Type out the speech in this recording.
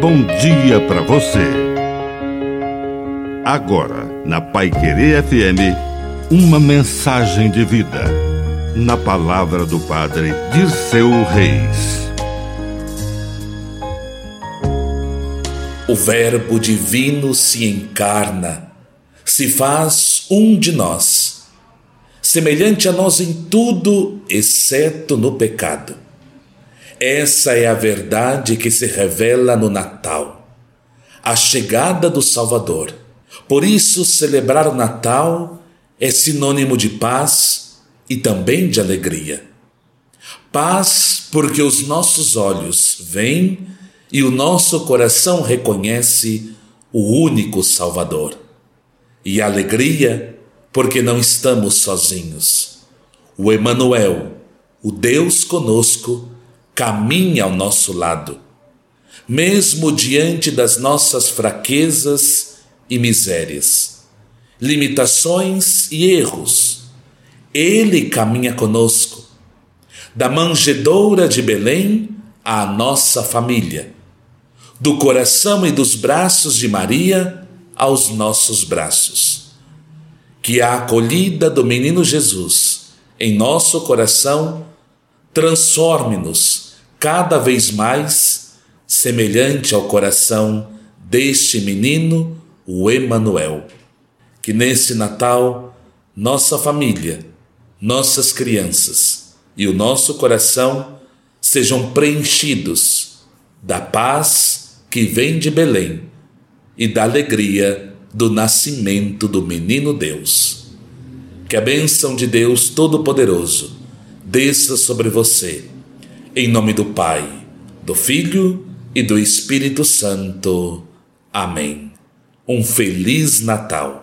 bom dia para você. Agora, na Pai Querer FM, uma mensagem de vida. Na palavra do Padre Dirceu Reis. O Verbo divino se encarna, se faz um de nós, semelhante a nós em tudo, exceto no pecado essa é a verdade que se revela no Natal, a chegada do Salvador. Por isso, celebrar o Natal é sinônimo de paz e também de alegria. Paz, porque os nossos olhos veem e o nosso coração reconhece o único Salvador. E alegria, porque não estamos sozinhos. O Emanuel, o Deus conosco, caminha ao nosso lado, mesmo diante das nossas fraquezas e misérias, limitações e erros. Ele caminha conosco, da manjedoura de Belém à nossa família, do coração e dos braços de Maria aos nossos braços. Que a acolhida do menino Jesus em nosso coração transforme-nos cada vez mais semelhante ao coração deste menino, o Emanuel. Que nesse Natal nossa família, nossas crianças e o nosso coração sejam preenchidos da paz que vem de Belém e da alegria do nascimento do menino Deus. Que a bênção de Deus Todo-Poderoso desça sobre você em nome do Pai, do Filho e do Espírito Santo. Amém. Um Feliz Natal.